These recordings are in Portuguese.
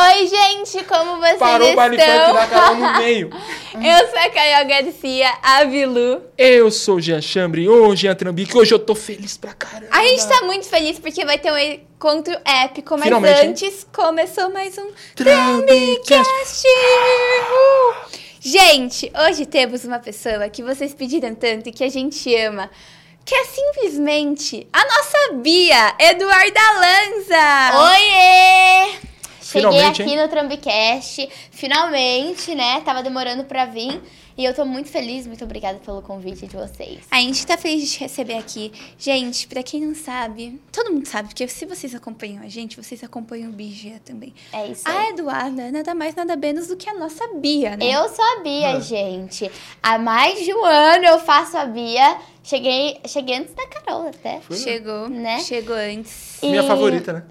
Oi, gente, como vocês Parou o baile funk estão? da Carol no meio. Eu sou a Caio Garcia, a Vilu. Eu sou o Jean Chambre, ô Jean Trambique, hoje eu tô feliz pra caramba. A gente tá muito feliz porque vai ter um encontro épico, mas Finalmente, hein? antes começou mais um Trambicast. Gente, hoje temos uma pessoa que vocês pediram tanto e que a gente ama, que é simplesmente a nossa Bia, Eduarda Lanza. Oiê! Cheguei Finalmente, aqui hein? no Trambicast, finalmente, né? Tava demorando pra vir. E eu tô muito feliz, muito obrigada pelo convite de vocês. A gente tá feliz de te receber aqui. Gente, pra quem não sabe, todo mundo sabe, porque se vocês acompanham a gente, vocês acompanham o Bigia também. É isso A aí. Eduarda é nada mais, nada menos do que a nossa Bia, né? Eu sou a Bia, Ah. gente. Há mais de um ano eu faço a Bia. Cheguei, cheguei antes da Carol até. Foi, né? Chegou, Né? Chegou antes. Minha E- favorita, né?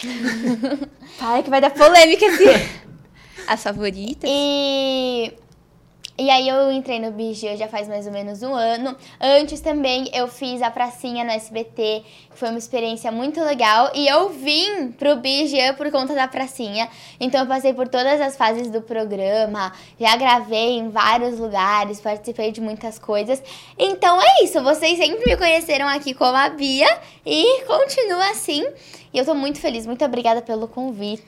Para que vai dar polêmica aqui. As favoritas? E, e aí eu entrei no BG já faz mais ou menos um ano. Antes também eu fiz a pracinha no SBT, foi uma experiência muito legal. E eu vim pro BG por conta da pracinha. Então eu passei por todas as fases do programa, já gravei em vários lugares, participei de muitas coisas. Então é isso, vocês sempre me conheceram aqui como a Bia e continua assim. E eu tô muito feliz, muito obrigada pelo convite.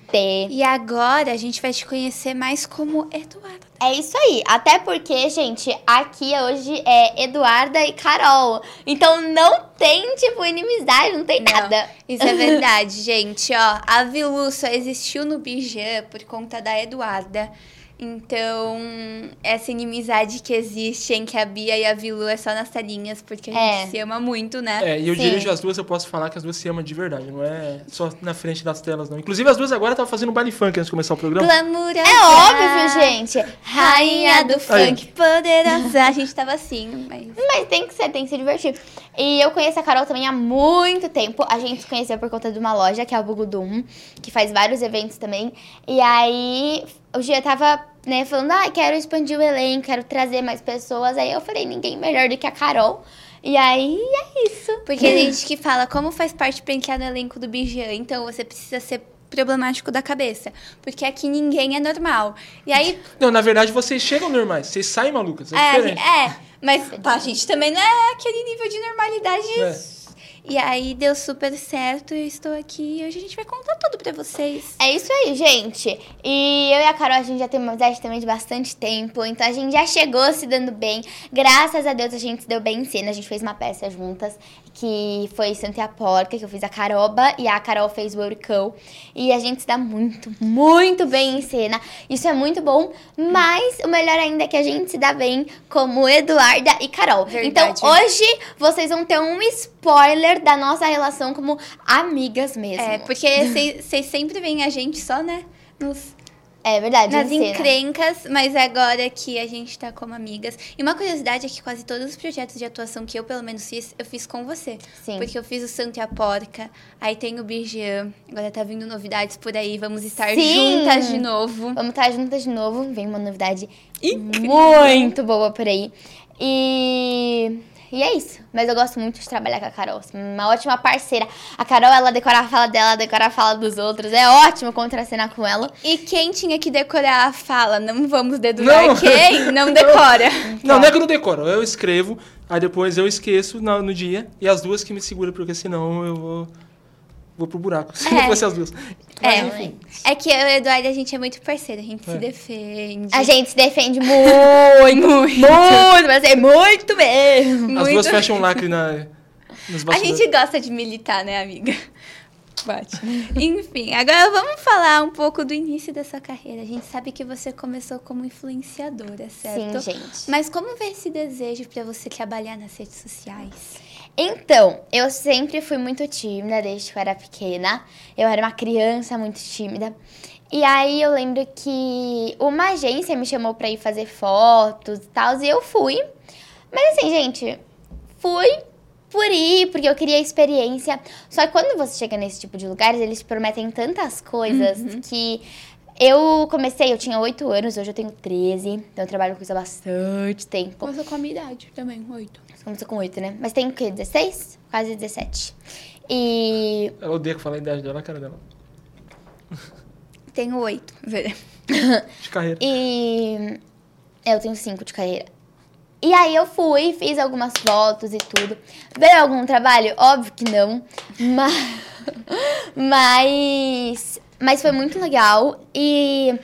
E agora a gente vai te conhecer mais como Eduarda. É isso aí. Até porque, gente, aqui hoje é Eduarda e Carol. Então não tem, tipo, inimizade, não tem nada. Isso é verdade, gente. Ó, a Vilu só existiu no Bijan por conta da Eduarda. Então, essa inimizade que existe entre a Bia e a Vilu é só nas telinhas, porque a gente É. se ama muito, né? É, e eu Sim. dirijo as duas, eu posso falar que as duas se amam de verdade, não é só na frente das telas, não. Inclusive, as duas agora estavam fazendo um baile funk antes de começar o programa. Glamurosa. É óbvio, gente. Rainha do Aí. funk, poderosa. A gente tava assim, mas... Mas tem que ser, tem que se divertir. E eu conheço a Carol também há muito tempo. A gente se conheceu por conta de uma loja, que é a Bugudum, que faz vários eventos também. E aí, o Gia tava, né, falando, ah, quero expandir o elenco, quero trazer mais pessoas. Aí eu falei, ninguém melhor do que a Carol. E aí, é isso. Porque tem gente que fala como faz parte pra entrar no elenco do Bijan, então você precisa ser problemático da cabeça. Porque aqui ninguém é normal. E aí, Não, na verdade, vocês chegam normais, vocês saem malucas, é, é, é, mas pá, a gente também não é aquele nível de normalidade. É. E aí deu super certo, eu estou aqui e hoje a gente vai contar tudo pra vocês. É isso aí, gente. E eu e a Carol, a gente já tem uma amizade também de bastante tempo. Então a gente já chegou se dando bem. Graças a Deus a gente se deu bem em cena. A gente fez uma peça juntas, que foi Santa e a Porca, que eu fiz a Caroba e a Carol fez o Euricão. E a gente se dá muito, muito bem em cena. Isso é muito bom. Mas o melhor ainda é que a gente se dá bem como Eduarda e Carol. Verdade. Então hoje vocês vão ter um spoiler da nossa relação como amigas mesmo. É, porque vocês sempre veem a gente só, né? Nos, É verdade. nas encrencas, mas agora que a gente tá como amigas. E uma curiosidade é que quase todos os projetos de atuação que eu, pelo menos, fiz, eu fiz com você. Sim. Porque eu fiz o Santo e a Porca, aí tem o Bijan, agora tá vindo novidades por aí, vamos estar Sim. juntas de novo. Vamos estar juntas de novo. Vem uma novidade Incrível. muito boa por aí. E. E é isso. Mas eu gosto muito de trabalhar com a Carol. Uma ótima parceira. A Carol, ela decora a fala dela, decora a fala dos outros. É ótimo contracenar com ela. E quem tinha que decorar a fala? Não vamos dedurar Não. quem? Não decora. Não, não é que eu não decoro, eu escrevo, aí depois eu esqueço no, no dia, e as duas que me seguram, porque senão eu vou, vou pro buraco, se É. não fosse as duas. Mas, É, enfim. é que eu e o Eduardo, a gente é muito parceiro, a gente É. se defende. A gente se defende muito, muito, muito, mas é muito mesmo. As muito- duas fecham um lacre na, nos A bastidores. gente gosta de militar, né, amiga? Bate. Enfim, agora vamos falar um pouco do início da sua carreira. A gente sabe que você começou como influenciadora, certo? Sim, gente. Mas como veio esse desejo pra você trabalhar nas redes sociais? Então, eu sempre fui muito tímida desde que eu era pequena. Eu era uma criança muito tímida. E aí eu lembro que uma agência me chamou para ir fazer fotos e tal, e eu fui. Mas assim, gente, fui por ir, porque eu queria a experiência. Só que quando você chega nesse tipo de lugares, eles prometem tantas coisas uhum. que eu comecei, eu tinha 8 anos, hoje eu tenho 13, então eu trabalho com isso há bastante tempo. Começou com a minha idade também, 8. Somos com 8, né? Mas tem o quê? 16? Quase 17. E. Eu odeio que falei a idade dela na cara dela. Tenho 8, De carreira. E. Eu tenho 5 de carreira. E aí eu fui, fiz algumas fotos e tudo. Veio algum trabalho? Óbvio que não. Mas. Mas. Mas foi muito legal. E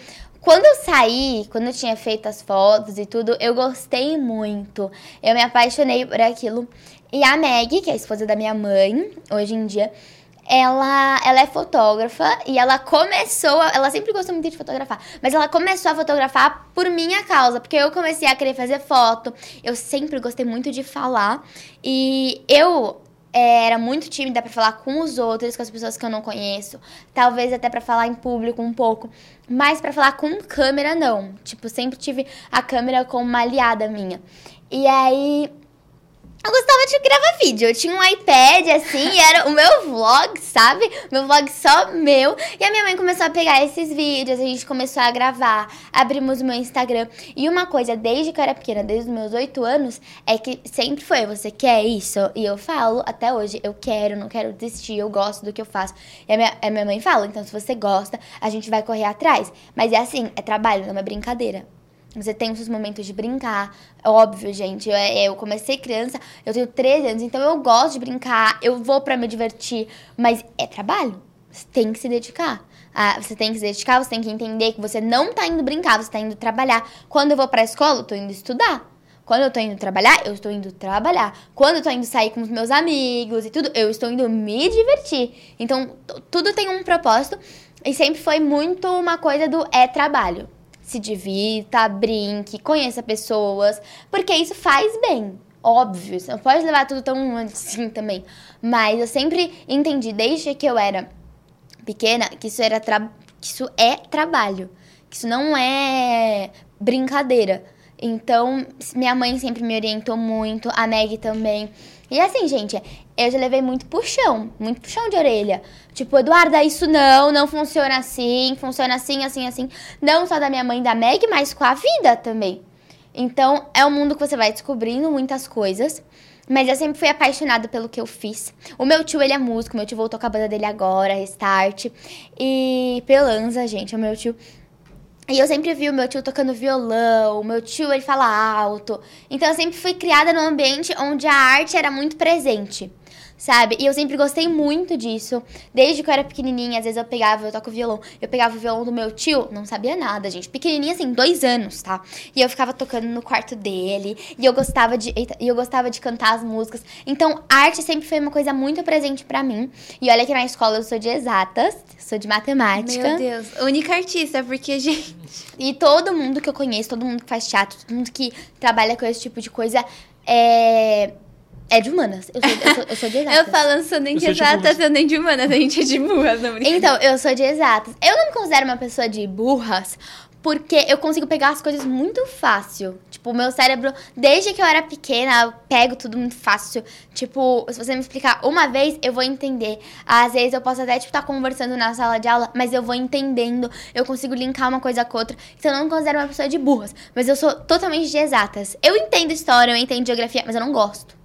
quando eu saí, quando eu tinha feito as fotos e tudo, eu gostei muito. Eu me apaixonei por aquilo. E a Meg, que é a esposa da minha mãe, hoje em dia, ela, ela é fotógrafa e ela começou, ela sempre gostou muito de fotografar, mas ela começou a fotografar por minha causa, porque eu comecei a querer fazer foto, eu sempre gostei muito de falar e eu era muito tímida para falar com os outros, com as pessoas que eu não conheço, talvez até para falar em público um pouco, mas para falar com câmera não. Tipo, sempre tive a câmera como uma aliada minha. E aí eu gostava de gravar vídeo. Eu tinha um iPad, assim, era o meu vlog, sabe? Meu vlog só meu. E a minha mãe começou a pegar esses vídeos, a gente começou a gravar, abrimos o meu Instagram. E uma coisa, desde que eu era pequena, desde os meus oito anos, é que sempre foi, você quer isso? E eu falo até hoje, eu quero, não quero desistir, eu gosto do que eu faço. E a minha, a minha mãe fala, então se você gosta, a gente vai correr atrás. Mas é assim, é trabalho, não é brincadeira. Você tem os seus momentos de brincar. Óbvio, gente. Eu, eu, comecei criança, eu tenho 13 anos, então eu gosto de brincar, eu vou para me divertir. Mas é trabalho. Você tem que se dedicar. Ah, você tem que se dedicar, você tem que entender que você não tá indo brincar, você tá indo trabalhar. Quando eu vou pra escola, eu tô indo estudar. Quando eu tô indo trabalhar, eu estou indo trabalhar. Quando eu tô indo sair com os meus amigos e tudo, eu estou indo me divertir. Então, tudo tem um propósito. E sempre foi muito uma coisa do é trabalho se divirta, brinque, conheça pessoas, porque isso faz bem. Óbvio, você não pode levar tudo tão assim também. Mas eu sempre entendi, desde que eu era pequena, que isso, era que isso é trabalho. Que isso não é brincadeira. Então, minha mãe sempre me orientou muito, a Meg também. E assim, gente, eu já levei muito puxão, muito puxão de orelha. Tipo, Eduarda, isso não, não funciona assim, funciona assim, assim, assim. Não só da minha mãe da Meg, mas com a vida também. Então, é um mundo que você vai descobrindo muitas coisas. Mas eu sempre fui apaixonada pelo que eu fiz. O meu tio, ele é músico, meu tio voltou com a banda dele agora, Restart. E Pelanza, gente, o meu tio e eu sempre vi o meu tio tocando violão, o meu tio ele fala alto. Então eu sempre fui criada num ambiente onde a arte era muito presente sabe? E eu sempre gostei muito disso. Desde que eu era pequenininha, às vezes eu pegava, eu toco violão, eu pegava o violão do meu tio, não sabia nada, gente. Pequenininha assim, dois anos, tá? E eu ficava tocando no quarto dele, e eu gostava de, e eu gostava de cantar as músicas. Então, arte sempre foi uma coisa muito presente para mim. E olha que na escola eu sou de exatas, sou de matemática. Meu Deus, única artista, porque gente, e todo mundo que eu conheço, todo mundo que faz teatro, todo mundo que trabalha com esse tipo de coisa, é é de humanas. Eu sou, eu sou, eu sou de exatas. eu falando, sou nem de exatas, eu nem de humanas. A gente é de burras, não Então, eu sou de exatas. Eu não me considero uma pessoa de burras, porque eu consigo pegar as coisas muito fácil. Tipo, o meu cérebro, desde que eu era pequena, eu pego tudo muito fácil. Tipo, se você me explicar uma vez, eu vou entender. Às vezes eu posso até, tipo, estar tá conversando na sala de aula, mas eu vou entendendo. Eu consigo linkar uma coisa com outra. Então, eu não me considero uma pessoa de burras. Mas eu sou totalmente de exatas. Eu entendo história, eu entendo geografia, mas eu não gosto.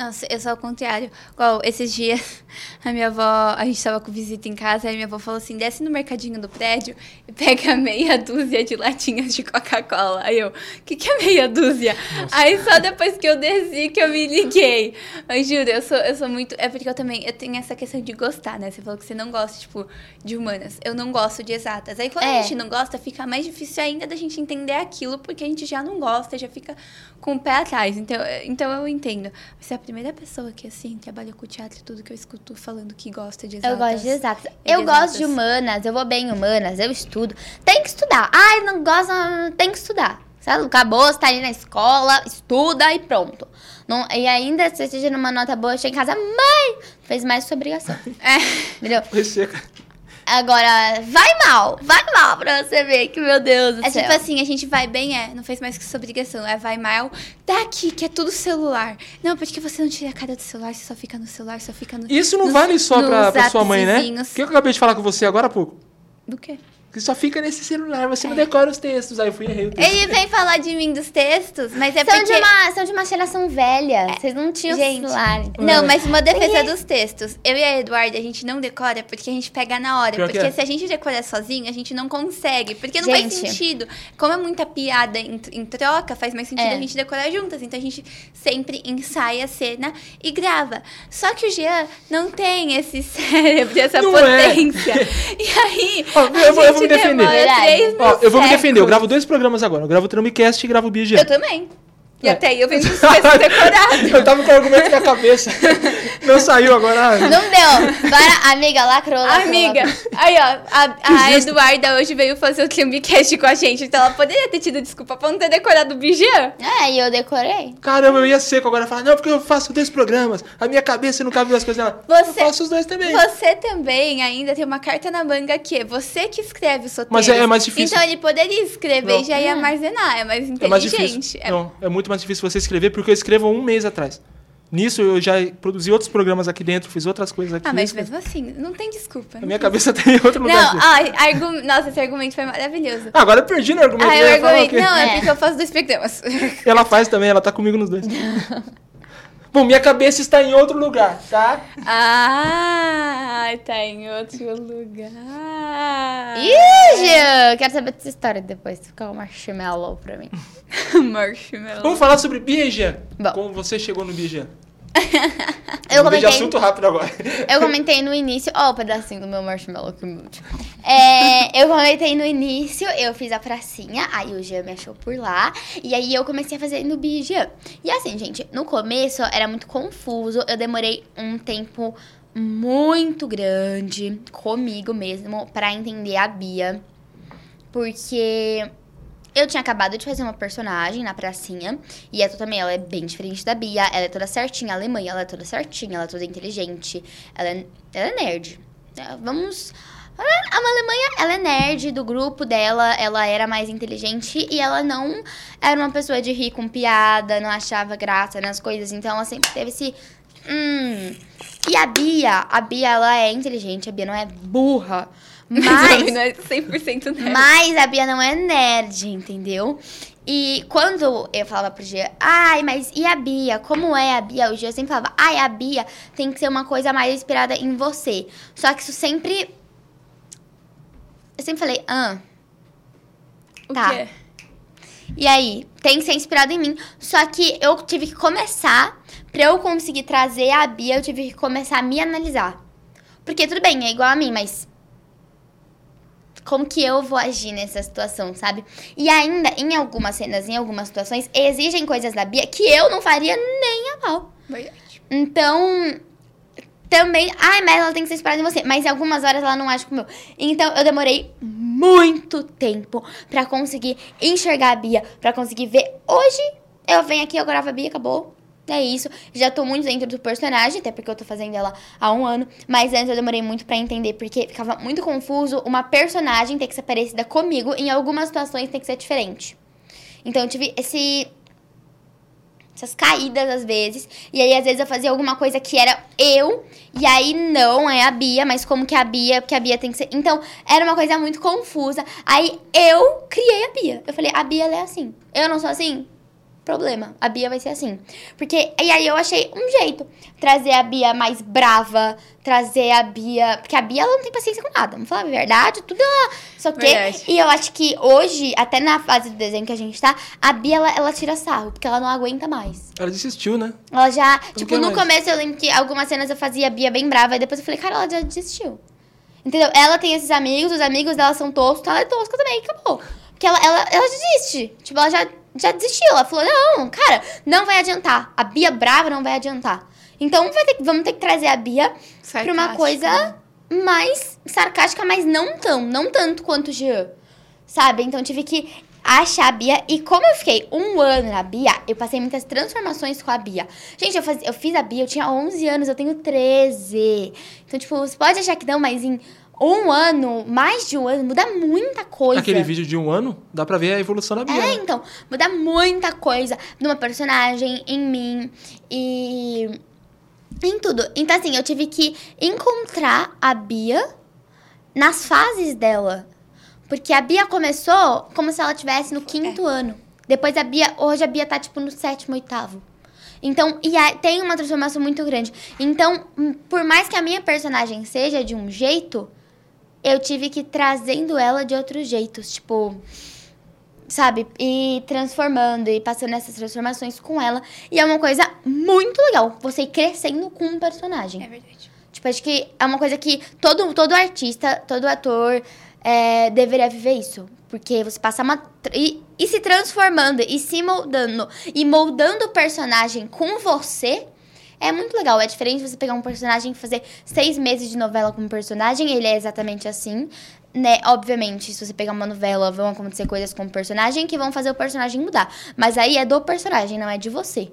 Nossa, eu sou ao contrário. Igual, esses dias, a minha avó, a gente tava com visita em casa, aí minha avó falou assim: desce no mercadinho do prédio e pega meia dúzia de latinhas de Coca-Cola. Aí eu, o que, que é meia dúzia? Nossa. Aí só depois que eu desci que eu me liguei. Mas juro, eu sou, eu sou muito. É porque eu também eu tenho essa questão de gostar, né? Você falou que você não gosta, tipo, de humanas. Eu não gosto de exatas. Aí quando é. a gente não gosta, fica mais difícil ainda da gente entender aquilo, porque a gente já não gosta, já fica com o pé atrás. Então, então eu entendo. Você é a primeira pessoa que, assim, trabalha com teatro e tudo que eu escuto falando que gosta de exatas. Eu gosto de exatas. Eu gosto de humanas, eu vou bem em humanas, eu estudo. Tem que estudar. Ai, não gosta, tem que estudar. Sabe? Acabou, você tá ali na escola, estuda e pronto. Não, e ainda, se você esteja numa nota boa, chega em casa, mãe, fez mais sua obrigação. É. Entendeu? Agora, vai mal, vai mal pra você ver que, meu Deus do é céu. É tipo assim, a gente vai bem, é, não fez mais que sua obrigação. É, vai mal, tá aqui, que é tudo celular. Não, porque você não tira a cara do celular, você só fica no celular, só fica no. Isso não vale só pra, pra sua mãe, né? O que eu acabei de falar com você agora há pouco? Do quê? Que só fica nesse celular, você não decora os textos. Aí eu fui e errei o texto. Ele vem falar de mim dos textos, mas é são, porque... de uma, são de uma geração velha. Vocês não tinham Gente, celular. Não, mas uma defesa dos textos. Eu e a Eduarda, a gente não decora porque a gente pega na hora. Pior que porque é. se a gente decorar sozinho, a gente não consegue. Porque não faz Gente. sentido. Como é muita piada em, em troca, faz mais sentido É. a gente decorar juntas. Então a gente sempre ensaia a cena e grava. Só que o Jean não tem esse cérebro, essa Não é. potência. E aí. Eu vou- eu vou me defender. três Ó, eu vou me defender. Eu gravo dois programas agora. Eu gravo o Trumbcast e gravo o BG. Eu também. E É. até aí eu venho com os textos decorados. eu tava com o argumento na cabeça. Não saiu agora. Não deu. Bora, amiga, lacrou, lacrou. Amiga, lacrou. aí ó, a, a. Eduarda hoje veio fazer o Trumbcast com a gente, então ela poderia ter tido desculpa pra não ter decorado o Bijan. É, e eu decorei. Caramba, eu ia seco agora. Falar, não, porque eu faço dois programas. A minha cabeça não cabe as coisas dela. Você- Eu faço os dois também. Você também ainda tem uma carta na manga que é você que escreve os roteiros. Mas é- é mais difícil. Então ele poderia escrever Não. e já ia armazenar, é mais É mais inteligente. difícil. Não, é muito mais difícil você escrever, porque eu escrevo um mês atrás. Nisso eu já produzi outros programas aqui dentro, fiz outras coisas aqui. Ah, mas mesmo assim, não tem desculpa. A minha cabeça tem outro lugar. Não, argu... nossa, esse argumento foi maravilhoso. Ah, agora eu perdi no argumento. Ah, eu eu falar argumento. Não, é É. porque eu faço dois programas. Ela faz também, ela tá comigo nos dois. Bom, minha cabeça está em outro lugar, tá? ah, tá em outro lugar. Ih, quero saber dessa história depois. Fica um marshmallow pra mim. Marshmallow. Vamos falar sobre Biejan. Bom. Como você chegou no Biejan? Eu Mudei de comentei, assunto rápido agora. eu comentei no início. Ó, o pedacinho do meu marshmallow que mude. É, eu comentei no início, eu fiz a pracinha, aí o Jean me achou por lá. E aí eu comecei a fazer no Bijan. E assim, gente, no começo era muito confuso. Eu demorei um tempo muito grande comigo mesmo pra entender a Bia. Porque eu tinha acabado de fazer uma personagem na pracinha. E ela também, ela é bem diferente da Bia. Ela é toda certinha. Alemã, ela é toda certinha. Ela é toda inteligente. Ela é, ela é nerd. É, Vamos... A Alemanha, ela é nerd do grupo dela, ela era mais inteligente e ela não era uma pessoa de rir com piada, não achava graça nas coisas, então ela sempre teve esse. Hum. E a Bia, a Bia, ela é inteligente, a Bia não é burra. Mas não é 100% nerd. mas a Bia não é nerd, entendeu? E quando eu falava pro Gia, ai, mas e a Bia? Como é a Bia? O Gia sempre falava, ai, a Bia tem que ser uma coisa mais inspirada em você. Só que isso sempre. Eu sempre falei, ah. O Tá. quê? E aí, tem que ser inspirado em mim. Só que eu tive que começar, pra eu conseguir trazer a Bia, eu tive que começar a me analisar. Porque tudo bem, é igual a mim, mas como que eu vou agir nessa situação, sabe? E ainda, em algumas cenas, em algumas situações, exigem coisas da Bia que eu não faria nem a pau. Verdade. Então, também. Ai, mas ela tem que ser inspirada em você. Mas em algumas horas ela não age como eu. Então, eu demorei muito tempo pra conseguir enxergar a Bia, pra conseguir ver. Hoje, eu venho aqui, eu gravo a Bia, acabou. É isso. Já tô muito dentro do personagem, até porque eu tô fazendo ela há um ano. Mas antes eu demorei muito pra entender, porque ficava muito confuso uma personagem ter que ser parecida comigo. Em algumas situações tem que ser diferente. Então eu tive esse essas caídas às vezes. E aí, às vezes, eu fazia alguma coisa que era eu, e aí não é a Bia, mas como que a Bia, porque a Bia tem que ser. Então, era uma coisa muito confusa. Aí eu criei a Bia. Eu falei, a Bia é assim. Eu não sou assim? Problema. A Bia vai ser assim. Porque. E aí eu achei um jeito. Trazer a Bia mais brava, trazer a Bia. Porque a Bia ela não tem paciência com nada. Vamos falar a verdade, tudo ela. Só que. Verdade. E eu acho que hoje, até na fase do desenho que a gente tá, a Bia ela, ela tira sarro, porque ela não aguenta mais. Ela desistiu, né? Ela já. tipo, que no mais? começo eu lembro que algumas cenas eu fazia a Bia bem brava, e depois eu falei, cara, ela já desistiu. Entendeu? Ela tem esses amigos, os amigos dela são toscos, ela é tosca também, acabou. Porque ela, ela, ela desiste. Tipo, ela já, já desistiu. Ela falou, não, cara, não vai adiantar. A Bia brava não vai adiantar. Então vai ter, que- vamos ter que trazer a Bia pra uma Sarcástica, coisa mais sarcástica, mas não tão, não tanto quanto o Jean. Sabe? Então tive que achar a Bia. E como eu fiquei um ano na Bia, eu passei muitas transformações com a Bia. Gente, eu, faz, eu fiz a Bia, eu tinha 11 anos, eu tenho 13. Então, tipo, você pode achar que não, mas em um ano, mais de um ano, muda muita coisa. Aquele vídeo de um ano, dá pra ver a evolução da Bia. É, né? então, muda muita coisa numa personagem, em mim e em tudo. Então, assim, eu tive que encontrar a Bia nas fases dela. Porque a Bia começou como se ela tivesse no quinto ano. Depois a Bia, hoje a Bia tá tipo no sétimo, oitavo. Então, e aí, tem uma transformação muito grande. Então, por mais que a minha personagem seja de um jeito, eu tive que ir trazendo ela de outros jeitos, tipo, sabe? E transformando e passando essas transformações com ela. E é uma coisa muito legal, você ir crescendo com um personagem. É verdade. Tipo, acho que é uma coisa que todo, todo artista, todo ator é, deveria viver isso. Porque você passa uma. E, e se transformando, e se moldando, e moldando o personagem com você. É muito legal. É diferente você pegar um personagem e fazer seis meses de novela com um personagem. Ele é exatamente assim. Né? Obviamente, se você pegar uma novela, vão acontecer coisas com o personagem que vão fazer o personagem mudar. Mas aí é do personagem, não é de você.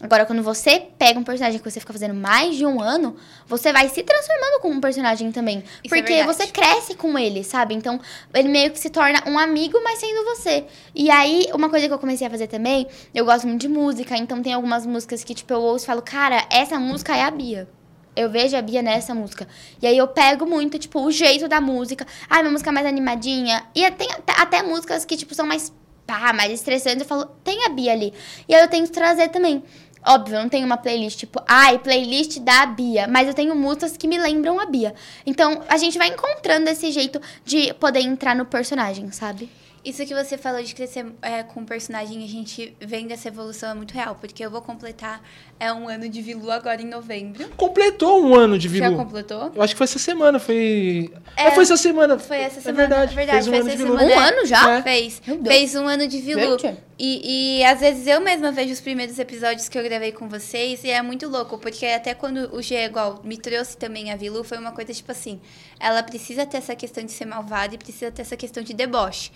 Agora, quando você pega um personagem que você fica fazendo mais de um ano, você vai se transformando com um personagem também. Isso é porque verdade. você cresce com ele, sabe? Então, ele meio que se torna um amigo, mas sendo você. E aí, uma coisa que eu comecei a fazer também, eu gosto muito de música, então tem algumas músicas que, tipo, eu ouço e falo, cara, essa música é a Bia. Eu vejo a Bia nessa música. E aí eu pego muito, tipo, o jeito da música. Ah, uma música mais animadinha. E tem até, até músicas que, tipo, são mais pá, mais estressantes. Eu falo, tem a Bia ali. E aí eu tenho que trazer também. Óbvio, eu não tenho uma playlist tipo, ai, playlist da Bia, mas eu tenho músicas que me lembram a Bia. Então, a gente vai encontrando esse jeito de poder entrar no personagem, sabe? Isso que você falou de crescer é, com o personagem, a gente vendo essa evolução é muito real, porque eu vou completar é um ano de Vilu agora em novembro. Completou um ano de Já Vilu. completou? Eu acho que foi essa semana, foi. É, É, foi essa semana. Foi essa É semana. verdade, é verdade fez um foi ano essa de Vilu. Um ano já? É. Fez. Meu Deus. Fez um ano de Vilu. E, e às vezes eu mesma vejo os primeiros episódios que eu gravei com vocês e é muito louco, porque até quando o G igual me trouxe também a Vilu, foi uma coisa tipo assim, ela precisa ter essa questão de ser malvada e precisa ter essa questão de deboche.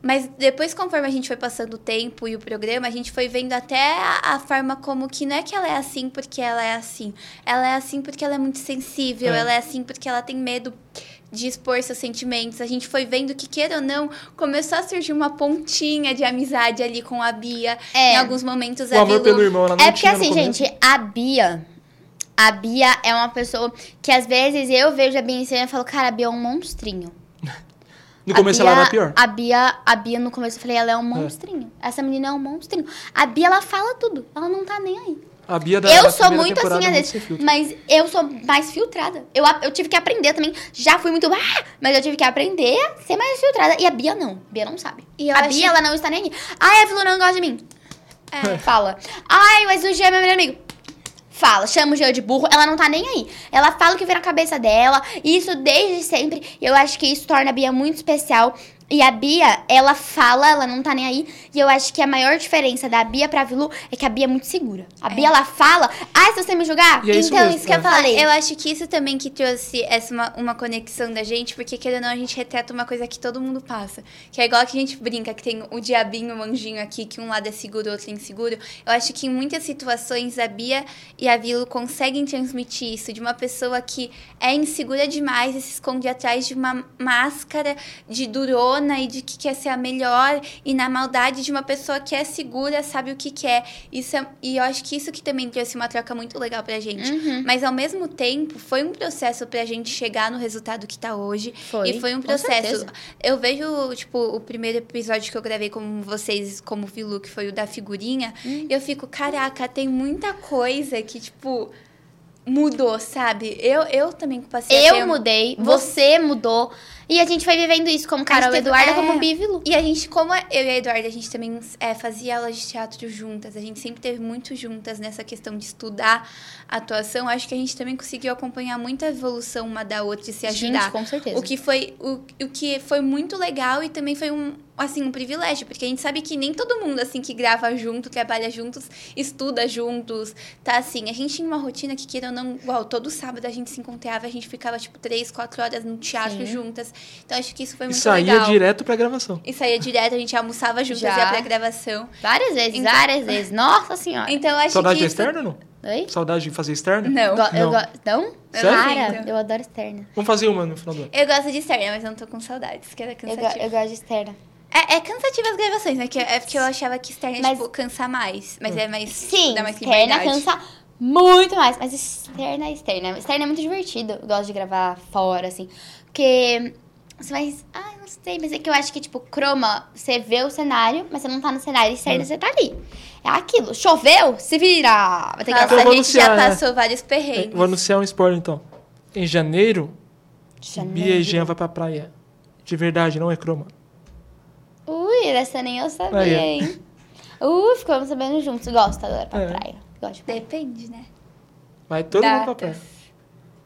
Mas depois, conforme a gente foi passando o tempo e o programa, a gente foi vendo até a, a forma como que não é que ela é assim porque ela é assim. Ela é assim porque ela é muito sensível, É. ela é assim porque ela tem medo de expor seus sentimentos. A gente foi vendo que, queira ou não, começou a surgir uma pontinha de amizade ali com a Bia. É. Em alguns momentos O a amor Vilu- pelo irmão, ela não É porque assim, gente, a Bia. A Bia é uma pessoa que às vezes eu vejo a Bia em cena e falo, cara, a Bia é um monstrinho. No A começo Bia- ela era pior. A Bia, a Bia, no começo eu falei, ela é um monstrinho. Essa menina é um monstrinho. A Bia, ela fala tudo. Ela não tá nem aí. A Bia da eu da sou muito assim, às é vezes. Mas eu sou mais filtrada. Eu, eu tive que aprender também. Já fui muito. Ah, mas eu tive que aprender a ser mais filtrada. E a Bia não. A Bia não sabe. E a Bia, ela não está nem aí. Ai, a Vilu não gosta de mim. É. Fala. Ai, mas o G é meu melhor amigo. Fala, chama o G de burro, ela não tá nem aí. Ela fala o que vem na cabeça dela, e isso desde sempre. E eu acho que isso torna a Bia muito especial. E a Bia, ela fala, ela não tá nem aí. E eu acho que a maior diferença da Bia pra Vilu é que a Bia é muito segura. A Bia, ela fala, ai, se você me julgar, E é isso então mesmo, isso que eu é. falei. Eu acho que isso também que trouxe essa uma, uma conexão da gente, porque querendo ou não, a gente retrata uma coisa que todo mundo passa. Que é igual que a gente brinca, que tem o diabinho, o anjinho aqui, que um lado é seguro, outro é inseguro. Eu acho que em muitas situações a Bia e a Vilo conseguem transmitir isso de uma pessoa que é insegura demais e se esconde atrás de uma máscara de durona e de que quer ser a melhor e na maldade de uma pessoa que é segura, sabe o que quer. Isso é, e eu acho que isso que também trouxe uma troca muito legal pra gente. Uhum. Mas ao mesmo tempo, foi um processo pra gente chegar no resultado que tá hoje. Foi, E foi um processo. Eu vejo, tipo, o primeiro episódio que eu gravei com vocês, como Vilu, que foi o da figurinha, Hum. e eu fico, caraca, tem muita coisa que, tipo, mudou, sabe? Eu, eu também passei a ter Eu mudei, você mudou. E a gente vai vivendo isso como Carol teve- Eduarda, é. como Bia e. E a gente, como eu e a Eduarda, a gente também é, fazia aulas de teatro juntas. A gente sempre teve muito juntas nessa questão de estudar atuação. Acho que a gente também conseguiu acompanhar muita evolução uma da outra e se ajudar. Gente, com certeza. O que foi o, o que foi muito legal e também foi um assim um privilégio, porque a gente sabe que nem todo mundo assim que grava junto, trabalha juntos, estuda juntos, tá assim. A gente tinha uma rotina que queira ou não, igual todo sábado a gente se encontrava, a gente ficava tipo três, quatro horas no teatro Sim. juntas. Então acho que isso foi E muito saía legal. direto pra gravação. E saía direto, a gente almoçava juntas, Já. ia pra gravação. Várias vezes, Então- várias vezes. Nossa senhora. Então eu acho Saudade que isso... externa ou não? Oi? Saudade de fazer externa? Não. Go- eu Não. go- Não? Sério? Cara, eu adoro externa. Vamos fazer uma no final do ano. Eu gosto de externa, mas eu não tô com saudades, que era Eu, go- cansativo. eu gosto de externa. É, é cansativa as gravações, né? Que, é porque eu achava que externa, Mas- tipo, cansa mais. Mas é mais... Sim, dá mais externa liberdade. cansa muito mais. Mas externa é externa. Externa é muito divertido. Eu gosto de gravar fora, assim. Porque Você vai. Ah, não sei, mas é que eu acho que, tipo, croma, você vê o cenário, mas você não tá no cenário e certo, É. você tá ali. É aquilo. Choveu? Se vira! Vai ter que Nossa, Eu a gente já anunciar, né? passou vários perrengues. Vou anunciar um spoiler então. Em janeiro, Janeiro. Bia e Jean vai pra praia. De verdade, não é croma. Ui, essa nem eu sabia, ó. hein? Uh, ficamos sabendo juntos. Gosto agora pra É. praia. Gosto de praia. Depende, né? Vai todo mundo pra praia.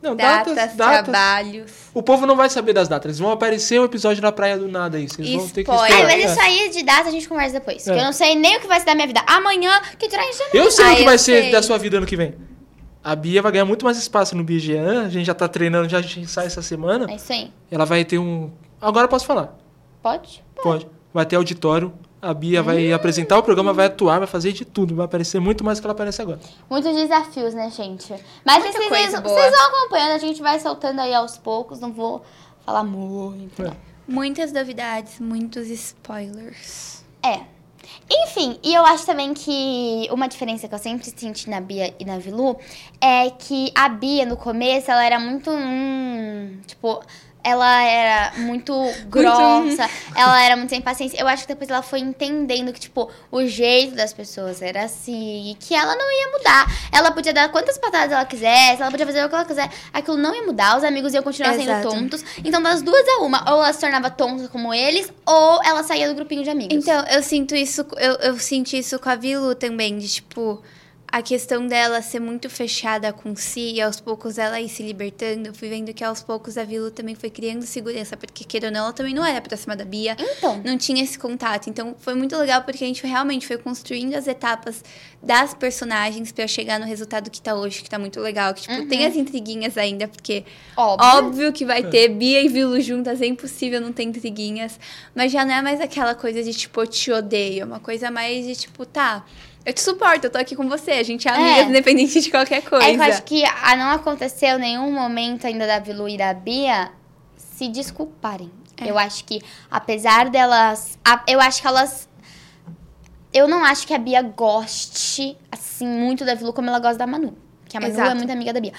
Datas, Não, datas, datas, datas. trabalhos. O povo não vai saber das datas. Eles vão aparecer um episódio na praia do nada aí. Vocês vão ter que esperar. Ai, mas É. isso aí de data a gente conversa depois. É. Eu não sei nem o que vai ser da minha vida. Amanhã, que tu em janeiro. Eu sei Ah, o que vai ser sei. da sua vida ano que vem. A Bia vai ganhar muito mais espaço no BGA. A gente já tá treinando, já a gente sai essa semana. É isso aí. Ela vai ter um. Agora eu posso falar. Pode? Pode. Vai ter auditório. A Bia vai Hum. apresentar o programa, vai atuar, vai fazer de tudo. Vai aparecer muito mais do que ela aparece agora. Muitos desafios, né, gente? Mas Muita vocês, vocês, vão acompanhando, a gente vai soltando aí aos poucos. Não vou falar muito. É. Muitas novidades, muitos spoilers. É. Enfim, e eu acho também que uma diferença que eu sempre senti na Bia e na Vilu é que a Bia, no começo, ela era muito. hum, tipo. Ela era muito grossa, ela era muito sem paciência. Eu acho que depois ela foi entendendo que, tipo, o jeito das pessoas era assim, e que ela não ia mudar. Ela podia dar quantas patadas ela quisesse, ela podia fazer o que ela quiser. Aquilo não ia mudar, os amigos iam continuar sendo Exato. tontos. Então, das duas a uma, ou ela se tornava tonta como eles, ou ela saía do grupinho de amigos. Então, eu sinto isso, eu, eu senti isso com a Vilu também, de tipo, a questão dela ser muito fechada com si e aos poucos ela ir se libertando. Eu fui vendo que aos poucos a Vilu também foi criando segurança, porque queira ou não, ela também não era próxima da Bia. Então. Não tinha esse contato. Então, foi muito legal porque a gente realmente foi construindo as etapas das personagens pra chegar no resultado que tá hoje, que tá muito legal. Que, tipo, tem as intriguinhas ainda, porque Óbvio. Óbvio que vai ter Bia e Vilu juntas, é impossível não ter intriguinhas. Mas já não é mais aquela coisa de tipo, eu te odeio. É uma coisa mais de tipo, tá, eu te suporto, eu tô aqui com você. A gente é amigas, É. independente de qualquer coisa. É que eu acho que a não aconteceu nenhum momento ainda da Vilu e da Bia se desculparem. É. Eu acho que, apesar delas. a- eu acho que elas. Eu não acho que a Bia goste, assim, muito da Vilu como ela gosta da Manu. Que a Manu é Exato. muito amiga da Bia.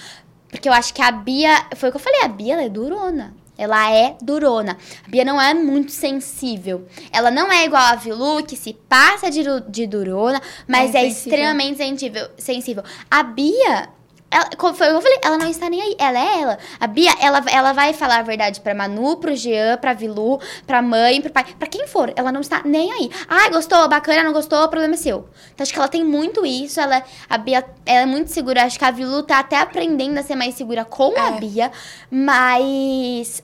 Porque eu acho que a Bia. Foi o que eu falei, a Bia ela é durona. Ela é durona. A Bia não é muito sensível. Ela não é igual a Vilu, que se passa de, de durona, mas É é, extremamente sensível, sensível. A Bia, ela, foi eu falei, ela não está nem aí. Ela é ela. A Bia, ela, ela vai falar a verdade pra Manu, pro Jean, pra Vilu, pra mãe, pro pai, pra quem for. Ela não está nem aí. Ai, gostou, bacana, não gostou, o problema é seu. Então acho que ela tem muito isso. Ela, a Bia, ela é muito segura. Acho que a Vilu tá até aprendendo a ser mais segura com a É. Bia, mas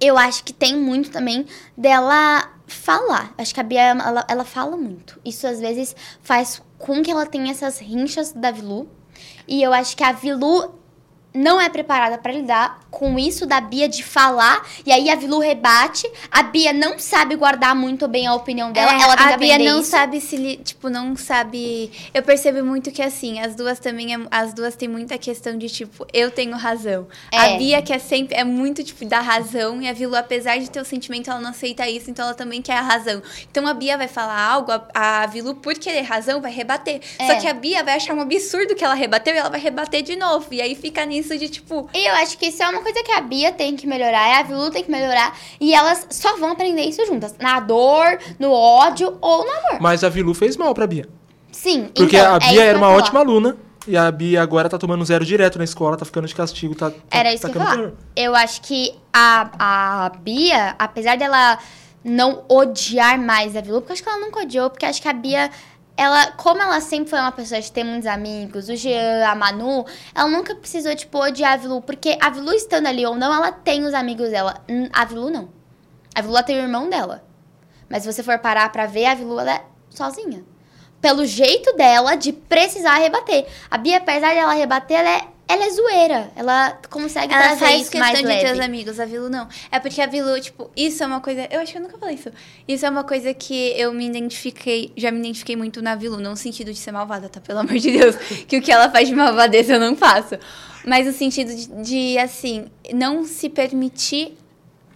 eu acho que tem muito também dela falar. Acho que a Bia, ela, ela fala muito. Isso às vezes faz com que ela tenha essas rinchas da Vilu. E eu acho que a Vilu não é preparada pra lidar com isso da Bia de falar. E aí a Vilu rebate. A Bia não sabe guardar muito bem a opinião dela. É, ela tem que a Bia não isso. sabe se, tipo, não sabe. Eu percebo muito que assim, as duas também, é- as duas têm muita questão de tipo, eu tenho razão. É. A Bia que é sempre é muito tipo da razão e a Vilu, apesar de ter o sentimento, ela não aceita isso, então ela também quer a razão. Então a Bia vai falar algo, a, a Vilu por querer razão vai rebater. É. Só que a Bia vai achar um absurdo que ela rebateu e ela vai rebater de novo. E aí fica nisso de tipo, E eu acho que isso é uma coisa que a Bia tem que melhorar, a Vilu tem que melhorar. E elas só vão aprender isso juntas. Na dor, no ódio ou no amor. Mas a Vilu fez mal pra Bia. Sim, Porque então, a é Bia isso que era uma falar. ótima aluna. E a Bia agora tá tomando zero direto na escola, tá ficando de castigo. Tá, tá- Era isso tá que eu falar. Eu acho que a, a Bia, apesar dela não odiar mais a Vilu, porque eu acho que ela nunca odiou, porque acho que a Bia, ela, como ela sempre foi uma pessoa de ter muitos amigos, o Jean, a Manu, ela nunca precisou, tipo, odiar a Vilu, porque a Vilu estando ali ou não, ela tem os amigos dela. A Vilu não. A Vilu tem o irmão dela. Mas se você for parar pra ver, a Vilu, ela é sozinha. Pelo jeito dela de precisar rebater. A Bia, apesar de ela rebater, ela é, ela é zoeira. Ela consegue Ela trazer faz isso questão mais de leve. ter os amigos, a Vilu não. É porque a Vilu, tipo, isso é uma coisa. Eu acho que eu nunca falei isso. Isso é uma coisa que eu me identifiquei, já me identifiquei muito na Vilu, não no sentido de ser malvada, tá? Pelo amor de Deus. Que o que ela faz de malvadeza eu não faço. Mas no sentido de, de, assim, não se permitir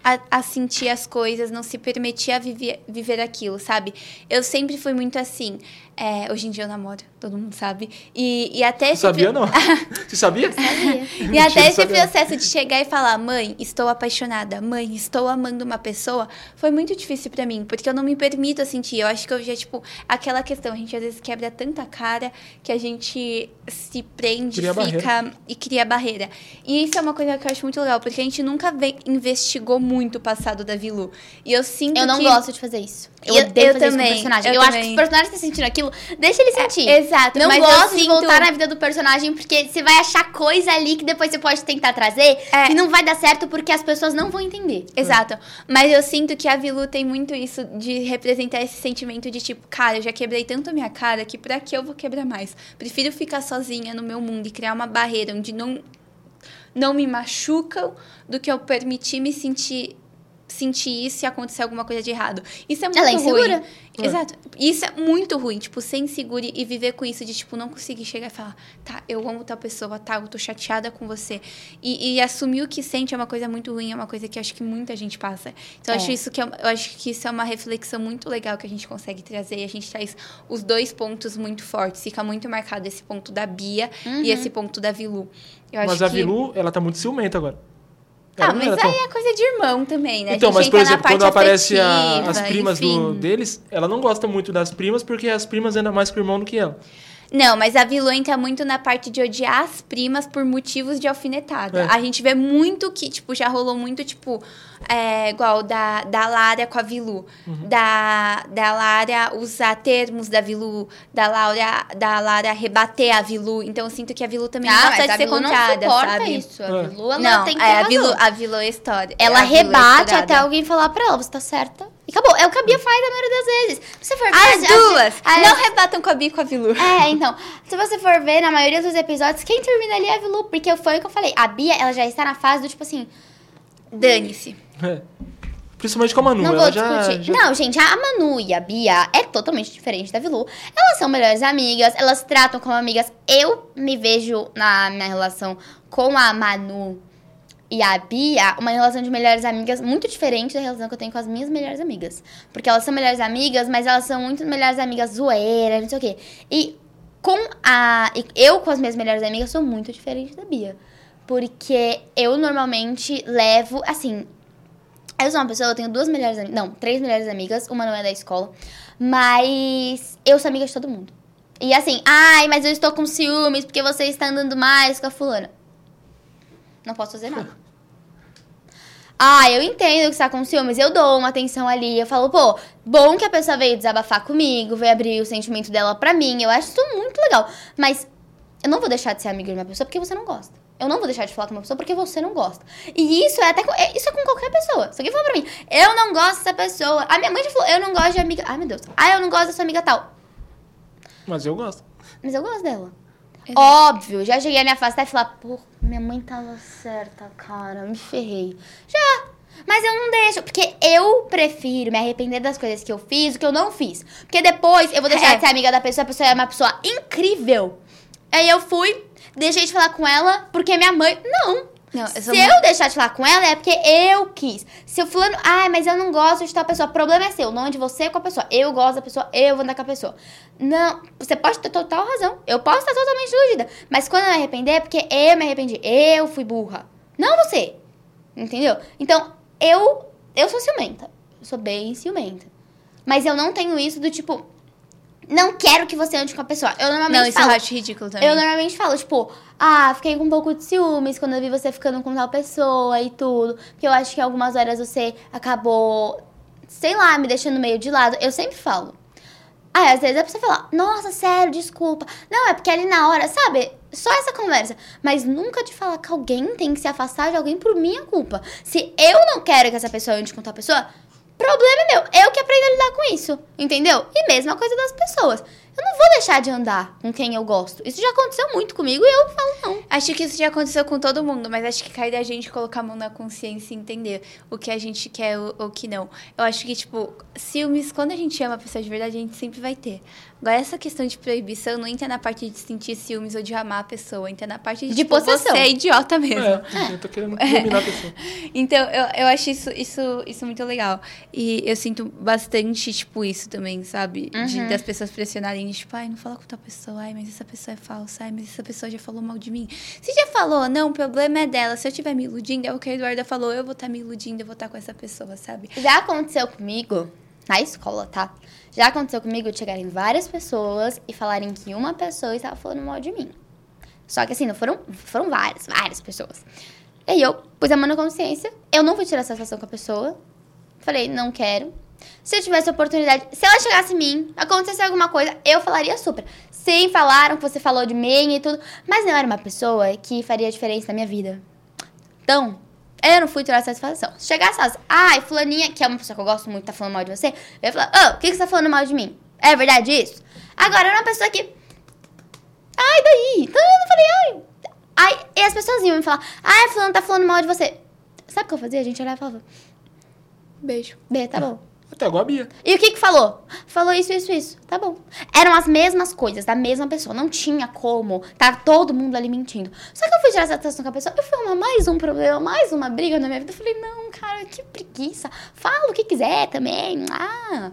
a, a sentir as coisas, não se permitir a viver, viver aquilo, sabe? Eu sempre fui muito assim. É, hoje em dia eu namoro, todo mundo sabe. E, e até esse Sabia pro- não? Você sabia? E Mentira, até esse sabia processo de chegar e falar, mãe, estou apaixonada, mãe, estou amando uma pessoa, foi muito difícil pra mim, porque eu não me permito sentir. Eu acho que eu já, tipo, aquela questão, a gente às vezes quebra tanta cara que a gente se prende, Cria fica e cria barreira. E isso é uma coisa que eu acho muito legal, porque a gente nunca ve- investigou muito o passado da Vilu. E eu sinto Eu não que... gosto de fazer isso. Eu, Eu- odeio eu fazer também, isso com o personagem. eu Eu, acho que também. se o personagem tá sentindo aquilo, deixa ele sentir. Exato, Não mas gosto de sinto- voltar na vida do personagem, porque você vai achar coisa ali que depois você pode tentar trazer É. e não vai dar certo porque as pessoas não vão entender. Exato. Mas eu sinto que a Vilu tem muito isso de representar esse sentimento de tipo, cara, eu já quebrei tanto a minha cara que pra que eu vou quebrar mais? Prefiro ficar sozinha no meu mundo e criar uma barreira onde não, não me machucam do que eu permitir me sentir sentir isso e acontecer alguma coisa de errado. Isso é muito Ela é ruim. insegura. É. Exato. Isso é muito ruim, tipo, ser insegura e viver com isso de, tipo, não conseguir chegar e falar, tá, eu amo tal pessoa, tá, eu tô chateada com você. E, e assumir o que sente é uma coisa muito ruim, é uma coisa que eu acho que muita gente passa. Então, eu É. acho isso que é, eu acho que isso é uma reflexão muito legal que a gente consegue trazer. E a gente traz os dois pontos muito fortes. Fica muito marcado esse ponto da Bia e esse ponto da Vilu. Eu Mas acho a que... Vilu, ela tá muito ciumenta agora. Ah, mas era tão- aí é coisa de irmão também, né? A Então, gente mas por exemplo, quando aparece a- as primas do, deles, ela não gosta muito das primas porque as primas andam mais com o irmão do que ela. Não, mas a vilã entra muito na parte de odiar as primas por motivos de alfinetada. É. A gente vê muito que, tipo, já rolou muito, tipo, é, igual da, da Lara com a Vilu. Uhum. Da, da Lara usar termos da Vilu. Da, Laura, da Lara rebater a Vilu. Então eu sinto que a Vilu também Ah, gosta mas de a ser Vilu não contada, suporta sabe? isso. A É. Vilu, ela não, tem que é, a Vilu, a Vilu é história. Ela Vilu é rebate até alguém falar pra ela, você tá certa. Acabou. É o que a Bia faz na maioria das vezes. Se você for ver, As duas! as- Não rebatam com a Bia e com a Vilu. É, então, se você for ver, na maioria dos episódios, quem termina ali é a Vilu, porque foi o que eu falei. A Bia, ela já está na fase do tipo assim, Dane-se. É. Principalmente com a Manu. não vou já, discutir. já- Não, gente, a Manu e a Bia é totalmente diferente da Vilu. Elas são melhores amigas, elas se tratam como amigas. Eu me vejo na minha relação com a Manu e a Bia, uma relação de melhores amigas muito diferente da relação que eu tenho com as minhas melhores amigas. Porque elas são melhores amigas, mas elas são muito melhores amigas zoeiras, não sei o quê. E com a. Eu com as minhas melhores amigas sou muito diferente da Bia. Porque eu normalmente levo, assim, eu sou uma pessoa, eu tenho duas melhores amigas. Não, três melhores amigas. Uma não é da escola. Mas eu sou amiga de todo mundo. E assim, ai, mas eu estou com ciúmes porque você está andando mais com a fulana. Não posso fazer nada. Ah, eu entendo que você tá com ciúmes, eu dou uma atenção ali, eu falo, pô, bom que a pessoa veio desabafar comigo, veio abrir o sentimento dela pra mim, eu acho isso muito legal. Mas eu não vou deixar de ser amiga de uma pessoa porque você não gosta. Eu não vou deixar de falar com uma pessoa porque você não gosta. E isso é até com, é- isso é com qualquer pessoa. Se alguém falar pra mim, eu não gosto dessa pessoa. A minha mãe já falou, eu não gosto de amiga. Ai, meu Deus. Ah, eu não gosto dessa amiga tal. Mas eu gosto. Mas eu gosto dela. Exato. Óbvio, já cheguei a me afastar e falar, pô, minha mãe tava certa, cara, me ferrei. Já. Mas eu não deixo, porque eu prefiro me arrepender das coisas que eu fiz do que eu não fiz. Porque depois eu vou deixar É. de ser amiga da pessoa, a pessoa é uma pessoa incrível. Aí eu fui, deixei de falar com ela porque minha mãe. Não. Não, eu Se sou eu deixar de falar com ela é porque eu quis. Se o fulano, ai, mas eu não gosto de tal pessoa, o problema é seu, não é de você com a pessoa. Eu gosto da pessoa, eu vou andar com a pessoa. Não, você pode ter total razão. Eu posso estar totalmente iludida. Mas quando eu me arrepender é porque eu me arrependi. Eu fui burra. Não você. Entendeu? Então, eu eu sou ciumenta. Eu sou bem ciumenta. Mas eu não tenho isso do tipo não quero que você ande com a pessoa. Eu normalmente Não, isso falo, eu acho ridículo também. eu normalmente falo, tipo, ah, fiquei com um pouco de ciúmes quando eu vi você ficando com tal pessoa e tudo. Porque eu acho que algumas horas você acabou, sei lá, me deixando meio de lado. Eu sempre falo. Aí, às vezes a pessoa fala, nossa, sério, desculpa. Não, é porque ali na hora, sabe? Só essa conversa. Mas nunca de falar que alguém tem que se afastar de alguém por minha culpa. Se eu não quero que essa pessoa ande com tal pessoa, problema é meu. Eu que aprendo a lidar com isso. Entendeu? E mesma coisa das pessoas. Eu não vou deixar de andar com quem eu gosto. Isso já aconteceu muito comigo e eu falo não. Acho que isso já aconteceu com todo mundo, mas acho que cai da gente colocar a mão na consciência e entender o que a gente quer ou o que não. Eu acho que, tipo, ciúmes, quando a gente ama a pessoa de verdade, a gente sempre vai ter. Agora, essa questão de proibição não entra na parte de sentir ciúmes ou de amar a pessoa, entra na parte de, De tipo, possessão. você é idiota mesmo. É, eu tô querendo dominar a pessoa. Então, eu, eu acho isso, isso, isso muito legal. E eu sinto bastante, tipo, isso também, sabe? De, Uhum. das pessoas pressionarem de, Tipo, ai, não fala com tal pessoa. Ai, mas essa pessoa é falsa. Ai, mas essa pessoa já falou mal de mim. Se já falou, não, o problema é dela. Se eu estiver me iludindo, é o que a Eduarda falou. Eu vou estar me iludindo, eu vou estar com essa pessoa, sabe? Já aconteceu comigo, na escola, tá? Já aconteceu comigo de chegarem várias pessoas e falarem que uma pessoa estava falando mal de mim. Só que assim, não foram, foram várias, várias pessoas. E aí eu pus a mão na consciência, eu não fui tirar satisfação com a pessoa. Falei, não quero. Se eu tivesse oportunidade, se ela chegasse em mim, acontecesse alguma coisa, eu falaria super. Sim, falaram que você falou de mim e tudo, mas não era uma pessoa que faria diferença na minha vida. Então, eu não fui tirar satisfação. Se chegasse e ai, fulaninha, que é uma pessoa que eu gosto muito, tá falando mal de você, eu ia falar, ô, o que, que você tá falando mal de mim? É verdade isso? Agora, era uma pessoa que. Ai, daí? Então eu falei, ai. Ai, e as pessoas iam me falar, ai, fulano tá falando mal de você. Sabe o que eu fazia? A gente olhava e falava, Beijo. B, tá bom. Até igual a Bia. E o que que falou? Falou isso, isso, isso. Tá bom. Eram as mesmas coisas, da mesma pessoa. Não tinha como. Tá todo mundo ali mentindo. Só que eu fui tirar satisfação com a pessoa. Eu fui arrumar mais um problema, mais uma briga na minha vida. Eu falei, não, cara, que preguiça. Fala o que quiser também. Ah.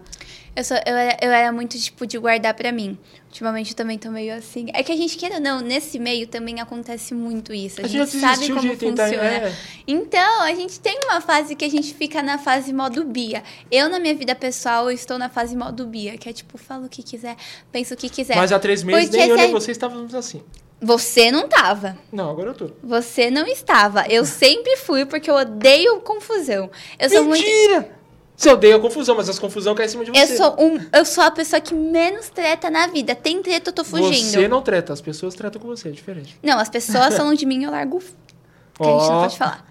Eu, sou, eu, era, eu era muito, tipo, de guardar pra mim. Ultimamente eu também tô meio assim. É que a gente, queira ou não, nesse meio também acontece muito isso. A, A gente gente sabe como de tentar, funciona. é. Então, a gente tem uma fase que a gente fica na fase modo Bia. Eu, na minha vida pessoal, eu estou na fase modo Bia, que é tipo, fala o que quiser, pensa o que quiser. Mas há três meses Porque nem eu nem você estávamos assim. Você não tava. Não, agora eu tô. Você não estava. Eu sempre fui, porque eu odeio confusão. Eu sou muito. Mentira! Você odeia a confusão, mas as confusão caem em cima de Eu você. sou, um, eu sou a pessoa que menos treta na vida. Tem treta, eu tô fugindo. Você não treta, as pessoas tratam com você, é diferente. Não, as pessoas falam de mim, eu largo. Que a gente não pode falar.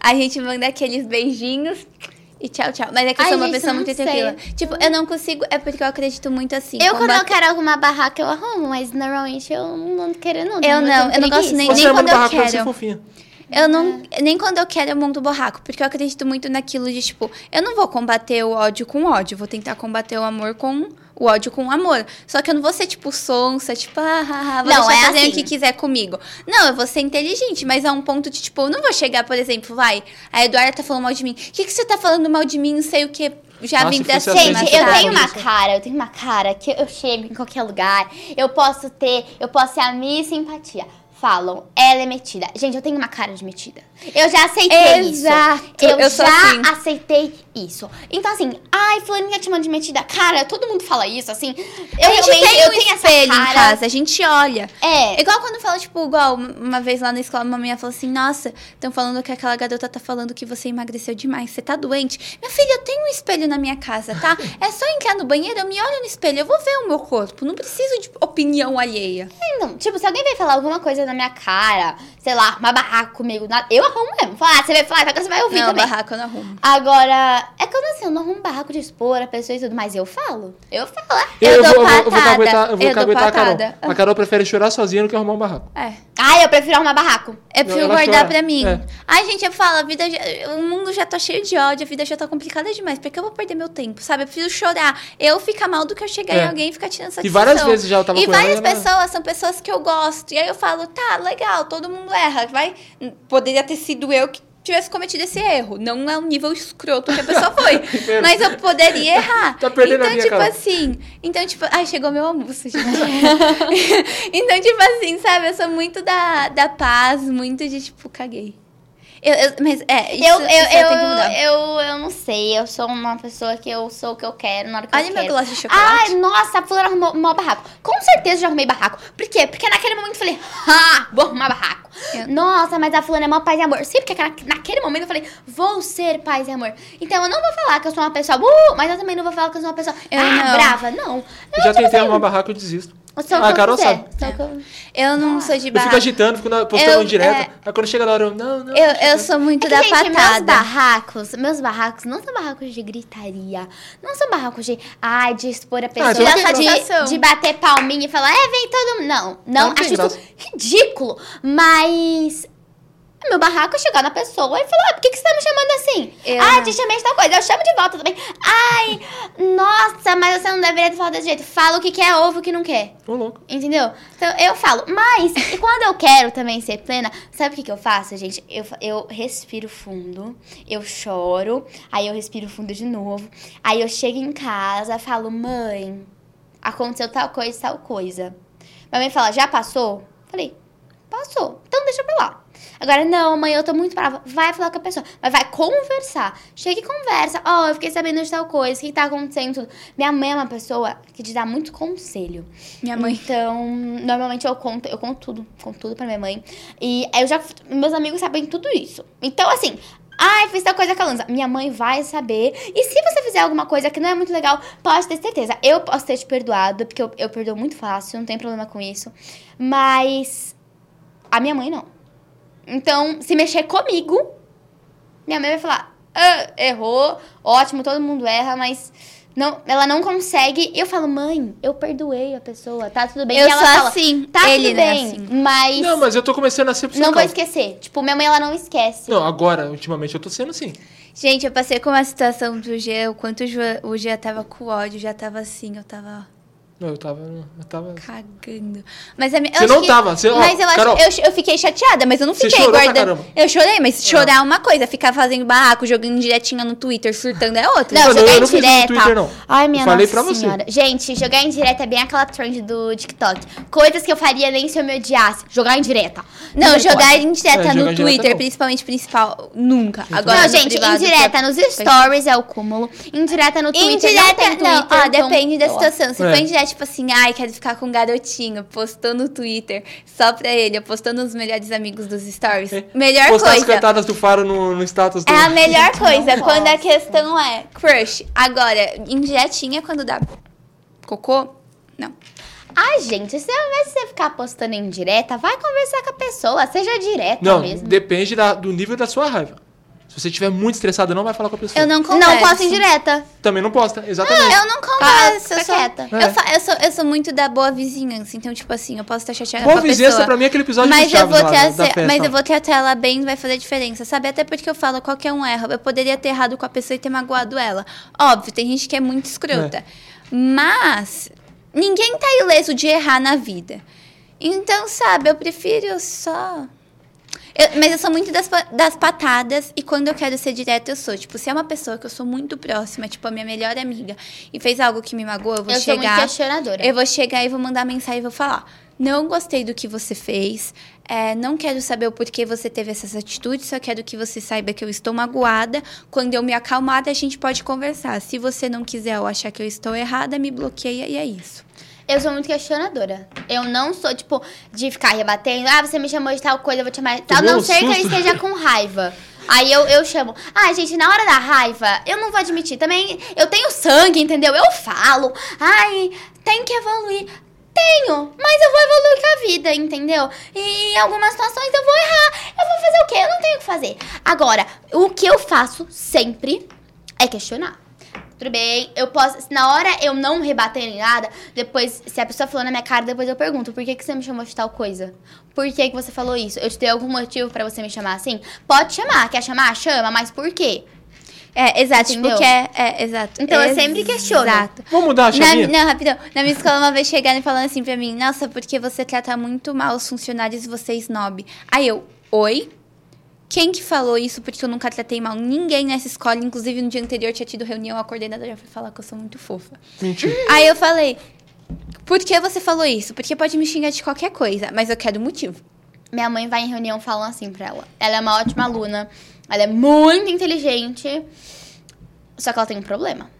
A gente manda aqueles beijinhos e tchau, tchau. Mas é que eu Ai, sou uma gente, pessoa muito sei. tranquila. Tipo, eu não consigo. É porque eu acredito muito assim. eu, quando eu quero arrumar barraca, eu arrumo, mas normalmente eu não quero, não. Eu não, eu não gosto nem- nem quando eu quero. Eu não. Nem quando eu quero eu monto borraco. Porque eu acredito muito naquilo de, tipo, eu não vou combater o ódio com ódio. Vou tentar combater o amor com. O ódio com amor. Só que eu não vou ser, tipo, sonsa, tipo, ah, ah, ah, vou Não, deixar é fazer assim. o que quiser comigo. Não, eu vou ser inteligente, mas a um ponto de, tipo, eu não vou chegar, por exemplo, vai, a Eduarda tá falando mal de mim. O que, que você tá falando mal de mim? Não sei o que. Já vim assim, Gente, eu tenho uma cara, eu tenho uma cara que eu chego em qualquer lugar, eu posso ter, eu posso ser a Miss Simpatia. Falam, ela é metida. Gente, eu tenho uma cara de metida. Eu já aceitei Exato, isso. Eu, eu já assim. aceitei isso. Então, assim, ai, fulaninha te manda de metida. Cara, todo mundo fala isso, assim. Eu a gente tem eu um tenho essa espelho em cara. casa, a gente olha. É. Igual quando fala, tipo, igual uma vez lá na escola, uma menina falou assim: Nossa, estão falando que aquela garota tá falando que você emagreceu demais, você tá doente. Minha filha, eu tenho um espelho na minha casa, tá? É só entrar no banheiro, eu me olho no espelho, eu vou ver o meu corpo. Não preciso de opinião alheia. Não, tipo, se alguém vai falar alguma coisa na minha cara, sei lá, uma barraca comigo, nada, eu arrumo mesmo. Falar, ah, você vai falar, você vai ouvir não, também. barraco eu não arrumo. Agora, é quando assim, eu não arrumo barraco de expor a pessoa e tudo, mas eu falo. Eu falo. é. Eu Eu, dou vou, eu vou, eu vou patada. caguetar, eu vou Eu caguetar a Carol. patada. A Carol prefere chorar sozinha do que arrumar um barraco. É. Ah, eu prefiro arrumar barraco. Eu prefiro ela guardar chora. pra mim. É. Ai, gente, eu falo, a vida já- o mundo já tá cheio de ódio, a vida já tá complicada demais. Por que eu vou perder meu tempo, sabe? Eu prefiro chorar. Eu ficar mal do que eu chegar É. em alguém e ficar tirando E satisfação. várias vezes já eu tava E ela várias e ela- pessoas são pessoas que eu gosto. E aí eu falo, tá, legal, todo mundo erra. Vai, poderia ter sido eu que tivesse cometido esse erro. Não é o nível escroto que a pessoa foi. mas eu poderia errar. Tá perdendo a então, linha, tipo Carol. assim. Então, tipo, ai, chegou meu almoço, gente. então, tipo assim, sabe? Eu sou muito da, da paz, muito de, tipo, caguei. Eu, eu- mas é, isso, eu, eu, isso eu, tem que mudar. eu, eu não sei. Eu sou uma pessoa que eu sou o que eu quero na hora que Olha eu meu quero. gloss de chocolate. Ai, nossa, a fulana arrumou mó barraco. Com certeza já arrumei barraco. Por quê? Porque naquele momento eu falei, ah, vou arrumar barraco. Eu- Nossa, mas a fulana é mó paz e amor. Sim, porque na- naquele momento eu falei, vou ser paz e amor. Então eu não vou falar que eu sou uma pessoa, uh, mas eu também não vou falar que eu sou uma pessoa, Eu ah, não. brava. Não. Eu Eu, já tentei arrumar barraco e desisto. O Ah, a Carol eu quiser. sabe. Que eu- Eu não sou de Eu fico barraco. agitando, fico na- postando Eu- direto. é. Aí quando chega na hora eu, não, não. Eu, eu sou muito É que, da gente, meus patada. barracos, meus barracos não são barracos de gritaria. Não são barracos de, ai, de expor a pessoa, então não de, de bater palminha e falar, é, vem todo mundo. Não, não, Não acho isso ridículo. Mas meu barraco é chegar na pessoa e falar, ah, por que, que você tá me chamando assim? Eu ah, não. te chamei de tal coisa, eu chamo de volta também. Ai, nossa, mas você não deveria ter falado desse jeito. Fala o que quer, ouve o que não quer. Ô, louco. Entendeu? Então eu falo, mas e quando eu quero também ser plena, sabe o que, que eu faço, gente? Eu, eu respiro fundo, eu choro, aí eu respiro fundo de novo, aí eu chego em casa, falo, mãe, aconteceu tal coisa, tal coisa. Minha mãe fala, já passou? Falei, passou. Então deixa pra lá. Agora, não, mãe, eu tô muito brava. Vai falar com a pessoa. Mas vai conversar. Chega e conversa. Ó, oh, eu fiquei sabendo de tal coisa. O que, que tá acontecendo? Minha mãe é uma pessoa que te dá muito conselho. Minha mãe. Então, normalmente eu conto, eu conto tudo. Conto tudo pra minha mãe. E eu já. Meus amigos sabem tudo isso. Então, assim, Ai, fiz tal coisa com a Lanza. Minha mãe vai saber. E se você fizer alguma coisa que não é muito legal, pode ter certeza. Eu posso ter te perdoado, porque eu, eu perdoo muito fácil, não tem problema com isso. Mas a minha mãe não. Então, se mexer comigo, minha mãe vai falar: ah, errou, ótimo, todo mundo erra, mas não, ela não consegue. Eu falo, mãe, eu perdoei a pessoa, tá tudo bem. Eu e ela sou fala, assim, tá ele tudo é bem, assim. mas Não, mas eu tô começando a ser por não vou esquecer. Tipo, minha mãe, ela não esquece. Não, agora, ultimamente, eu tô sendo assim. Gente, eu passei com uma situação do G, o quanto o Gia tava com ódio, já tava assim, eu tava Não, eu tava. Eu tava... cagando. Mas a minha, eu Você acho não que- tava, você- ó, mas eu, acho, Carol. eu, eu fiquei chateada, mas eu não Você fiquei guardando. Eu chorei, mas chorar é uma coisa, ficar fazendo barraco, jogando diretinha no Twitter, surtando é outra. Não, jogar não fiz isso no direta. Twitter, não. Ai, minha Eu falei nossa pra você. senhora. Gente, jogar em direta é bem aquela trend do TikTok. Coisas que eu faria nem se eu me odiasse. Jogar em direta. Não, jogar pode. em direta É, jogar no direta Twitter, não. principalmente principal, nunca. Agora Não, gente, indireta é- nos stories é o cúmulo. Indireta no Twitter Indireta, não ó, então- depende da situação. Se É. for indireta, tipo assim, ai, quero ficar com um garotinho, postou no Twitter, só pra ele, postando os melhores amigos dos stories. Melhor Postar as coisa. cantadas do Faro no, no status do... É a melhor coisa, Não quando a questão é crush. Agora, indiretinha, quando dá cocô, não. Ai, gente, se ao invés de você ficar postando em direta, vai conversar com a pessoa. Seja direta Não, mesmo. depende da- do nível da sua raiva. Se você estiver muito estressado, não vai falar com a pessoa. Eu não converso. Não posta em direta. Também não posta, exatamente. Eu não converso, fica eu, sou, quieta. eu, É. fa- eu, sou, eu sou muito da boa vizinhança, então, tipo assim, eu posso estar chateada Boa com a vizinhança pessoa. pra mim é aquele episódio mas do eu vou lá, trazer, da festa. Mas eu vou tratar ela bem, vai fazer diferença, sabe? Até porque eu falo, qualquer um erra. Eu poderia ter errado com a pessoa e ter magoado ela. Óbvio, tem gente que é muito escrota. É. Mas ninguém tá ileso de errar na vida. Então, sabe, eu prefiro só. Eu- mas eu sou muito das, das patadas e quando eu quero ser direta, eu sou. Tipo, se é uma pessoa que eu sou muito próxima, tipo, a minha melhor amiga, e fez algo que me magoou, eu vou Eu sou muito chegar. questionadora. Eu vou chegar e vou mandar mensagem e vou falar. Não gostei do que você fez. é, não quero saber o porquê você teve essas atitudes. Só quero que você saiba que eu estou magoada. Quando eu me acalmar, a gente pode conversar. Se você não quiser ou achar que eu estou errada, me bloqueia e é isso. Eu sou muito questionadora. Eu não sou, tipo, de ficar rebatendo. Ah, você me chamou de tal coisa, eu vou te chamar de tal. Não um ser que eu esteja com raiva. Aí eu, eu chamo. Ah, gente, na hora da raiva, eu não vou admitir. Também, eu tenho sangue, entendeu? Eu falo. Ai, tem que evoluir. Tenho, mas eu vou evoluir com a vida, entendeu? E em algumas situações eu vou errar. Eu vou fazer o quê? Eu não tenho o que fazer. Agora, o que eu faço sempre é questionar. Tudo bem, eu posso. se Na hora eu não rebater nem nada, depois, se a pessoa falou na minha cara, depois eu pergunto: por que, que você me chamou de tal coisa? Por que, que você falou isso? Eu te dei algum motivo pra você me chamar assim? Pode chamar, quer chamar? Chama, mas por quê? É, exato. Entendeu? Tipo, que é, é, exato. Então, eu sempre questiono. Exato. Vamos mudar a Na, chavinha? não, rapidão. Na minha escola, uma vez chegaram e falando assim pra mim: Nossa, porque você trata muito mal os funcionários e você é snob. Aí eu, oi? Quem que falou isso? Porque eu nunca tratei mal ninguém nessa escola. Inclusive, no dia anterior tinha tido reunião, a coordenadora foi falar que eu sou muito fofa. Mentira. Aí eu falei: Por que você falou isso? Porque pode me xingar de qualquer coisa, mas eu quero motivo. Minha mãe vai em reunião falando assim pra ela. Ela é uma ótima aluna, ela é muito inteligente, só que ela tem um problema.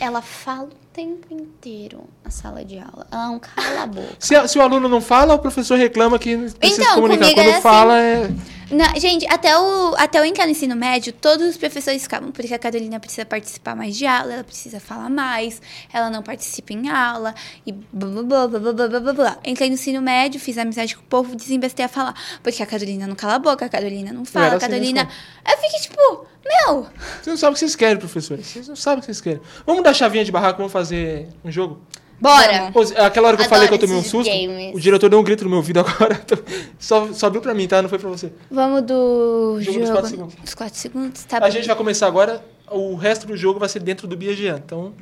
Ela fala o tempo inteiro na sala de aula. Ela não cala a boca. Se, se o aluno não fala, o professor reclama que precisa Então, se comunicar. comigo Quando é assim. fala, é... Na- gente, até o, até eu entrar no ensino médio, todos os professores ficavam, porque a Carolina precisa participar mais de aula, ela precisa falar mais, ela não participa em aula, e blá blá blá blá blá blá blá. Entrei no ensino médio, fiz amizade com o povo, desembestei a falar, porque a Carolina não cala a boca, a Carolina não fala, a assim na Carolina... Eu fiquei tipo, meu, Vocês não sabem o que vocês querem, professores. Vocês não sabem o que vocês querem. Vamos dar chavinha de barraco, vamos fazer um jogo? Bora! Pô, aquela hora que eu Adoro falei que eu tomei um esses susto, games. o diretor deu um grito no meu ouvido agora. Só, só abriu pra mim, tá? Não foi pra você. vamos do Jogo dos quatro segundos. Dos quatro segundos, tá A gente vai começar agora. O resto do jogo vai ser dentro do Biagian. Então,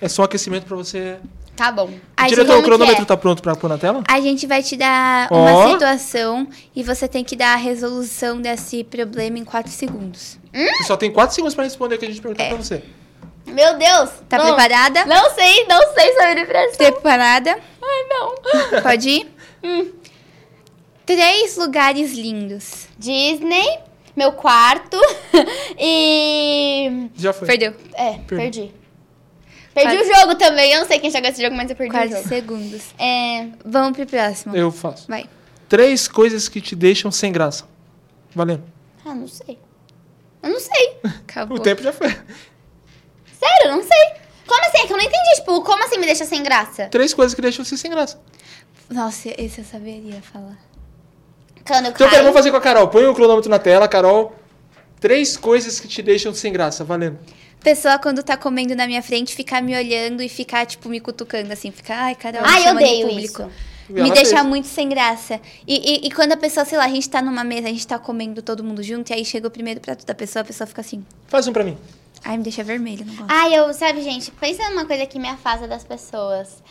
é só aquecimento pra você. Tá bom. Ai, Diretor, como o que cronômetro é? tá pronto pra pôr na tela? A gente vai te dar Ó. uma situação e você tem que dar a resolução desse problema em quatro segundos. Você só tem 4 segundos pra responder o que a gente perguntar É. pra você. Meu Deus. Tá não. preparada? Não sei, não sei sobre pressão. Preparada? Ai, não. Pode ir? Três lugares lindos. Disney, meu quarto e... Já foi. Perdeu. É, perdi. Perdi Quase- o jogo também. Eu não sei quem jogou esse jogo, mas eu perdi o Quase jogo. segundos. É... Vamos pro próximo. Eu faço. Vai. Três coisas que te deixam sem graça. Valendo. Ah, não sei. Eu não sei. Acabou. O tempo já foi. Sério, eu não sei. Como assim? É que eu não entendi. Tipo, como assim me deixa sem graça? Três coisas que deixam você sem graça. Nossa, esse eu saberia falar. Quando eu Então, pera, vamos fazer com a Carol. Põe o cronômetro na tela, Carol. Três coisas que te deixam sem graça. Valendo. Pessoa, quando tá comendo na minha frente, ficar me olhando e ficar, tipo, me cutucando, assim. Ficar, ai, Carol, Ai, eu odeio público. isso. Me deixa fez. muito sem graça. E, e, e quando a pessoa, sei lá, a gente tá numa mesa, a gente tá comendo todo mundo junto, e aí chega o primeiro prato da pessoa, a pessoa fica assim. Faz um pra mim. Ai, me deixa vermelho, não gosto. Ai, eu, sabe, gente, pensa numa coisa que me afasta das pessoas.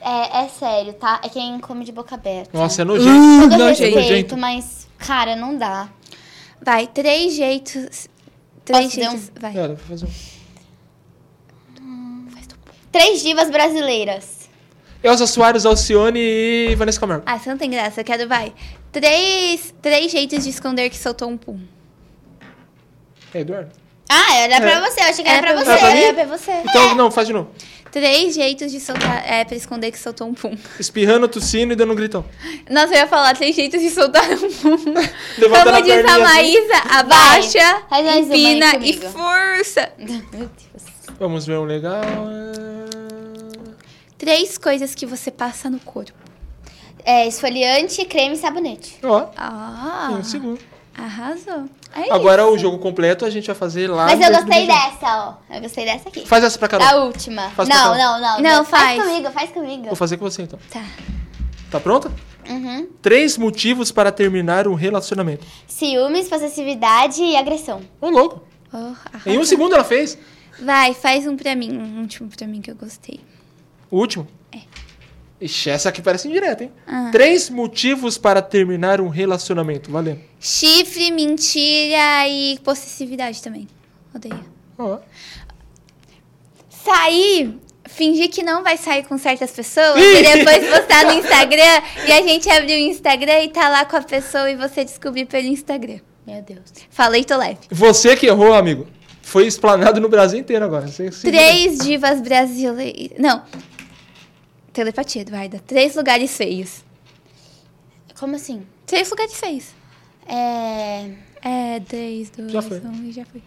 É, é sério, tá? É quem come de boca aberta. Nossa, é nojento. Todo nojento. respeito, nojento. mas, cara, não dá. Vai, três jeitos. Três Posso fazer jeitos. Vai. Cara, faz um. Três divas brasileiras. Elza Soares, Alcione e Vanessa Camargo. Ah, você não tem graça, eu quero, vai. Três, três jeitos de esconder que soltou um pum. É, Eduardo. Ah, era É. pra você. Eu achei que era, pra você. Era pra mim? Era pra você. Então, não, faz de novo. Três jeitos de soltar, é, pra esconder que soltou um pum. Espirrando, tossindo e dando um gritão. Nossa, eu ia falar três jeitos de soltar um pum. Levantando Como a diz a assim. Maísa, abaixa, mais uma aí empina e força. Meu Deus. Vamos ver um legal. Três coisas que você passa no corpo. É, esfoliante, creme e sabonete. Ó, Ah, um segundo. Arrasou. É Agora isso. o jogo completo a gente vai fazer lá. Mas eu gostei dessa, ó. Eu gostei dessa aqui. Faz essa pra Carol. A última. Faz não, não, não. Não, Faz faz. comigo, faz comigo. Vou fazer com você então. Tá. Tá pronta? Uhum. Três motivos para terminar um relacionamento. Ciúmes, possessividade e agressão. Ô, louco. Oh, Em um segundo ela fez. Vai, faz um pra mim. Um último pra mim que eu gostei. O último? É. Ixi, essa aqui parece indireta, hein? Ah. Três motivos para terminar um relacionamento. Valendo. Chifre, mentira e possessividade também. Odeio. Sair, fingir que não vai sair com certas pessoas Ih! e depois postar no Instagram e a gente abrir o Instagram e tá lá com a pessoa e você descobrir pelo Instagram. Meu Deus. Falei, tô leve. Você que errou, amigo. Foi explanado no Brasil inteiro agora. Você Três divas brasileiras. Não. Telepatia, Eduarda. Três lugares feios. Como assim? Três lugares feios. É... É, três, dois, Já foi. um e já foi.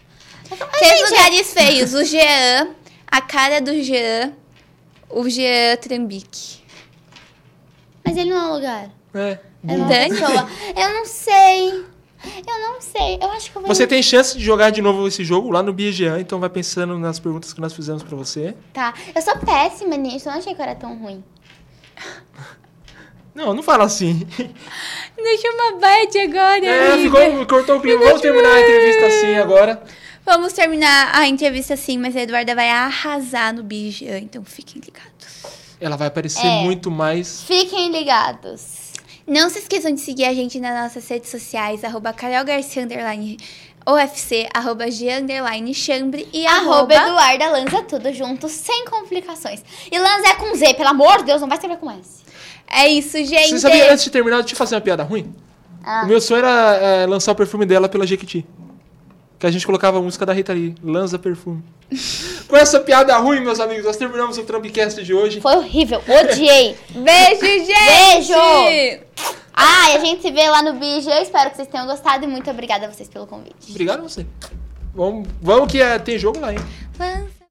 Mas, Três gente, lugares feios. O Jean, a cara do Jean, o Jean Trambique. mas ele não é um lugar. É. É uma Dani? pessoa. Eu não sei. Eu não sei. Eu acho que eu vou... Você tem chance de jogar de novo esse jogo lá no BGA, então vai pensando nas perguntas que nós fizemos pra você. Tá. Eu sou péssima nisso. Eu não achei que eu era tão ruim. Não, não fala assim. Deixa uma bad agora, É, amiga. ficou, cortou o clima. Vamos terminar a entrevista assim agora. Vamos terminar a entrevista assim, mas a Eduarda vai arrasar no Bija, então fiquem ligados. Ela vai aparecer É. muito mais. Fiquem ligados. Não se esqueçam de seguir a gente nas nossas redes sociais, arroba Carol Garcia, underline OFC, arroba G, underline Chambre e Arroba arroba... Eduarda Lanza, tudo junto, sem complicações. E Lanza é com Z, pelo amor de Deus, não vai escrever com S. É isso, gente. Você sabia, antes de terminar, deixa eu fazer uma piada ruim? Ah. O meu sonho era é, lançar o perfume dela pela Jequiti. Que a gente colocava a música da Rita Lee, Lanza Perfume. Com essa piada ruim, meus amigos, nós terminamos o Trumpcast de hoje. Foi horrível, odiei. Beijo, gente! Beijo! Ah, e a gente se vê lá no BG. Eu espero que vocês tenham gostado e muito obrigada a vocês pelo convite. Obrigado a você. Vamos, vamos que é, tem jogo lá, hein? Lança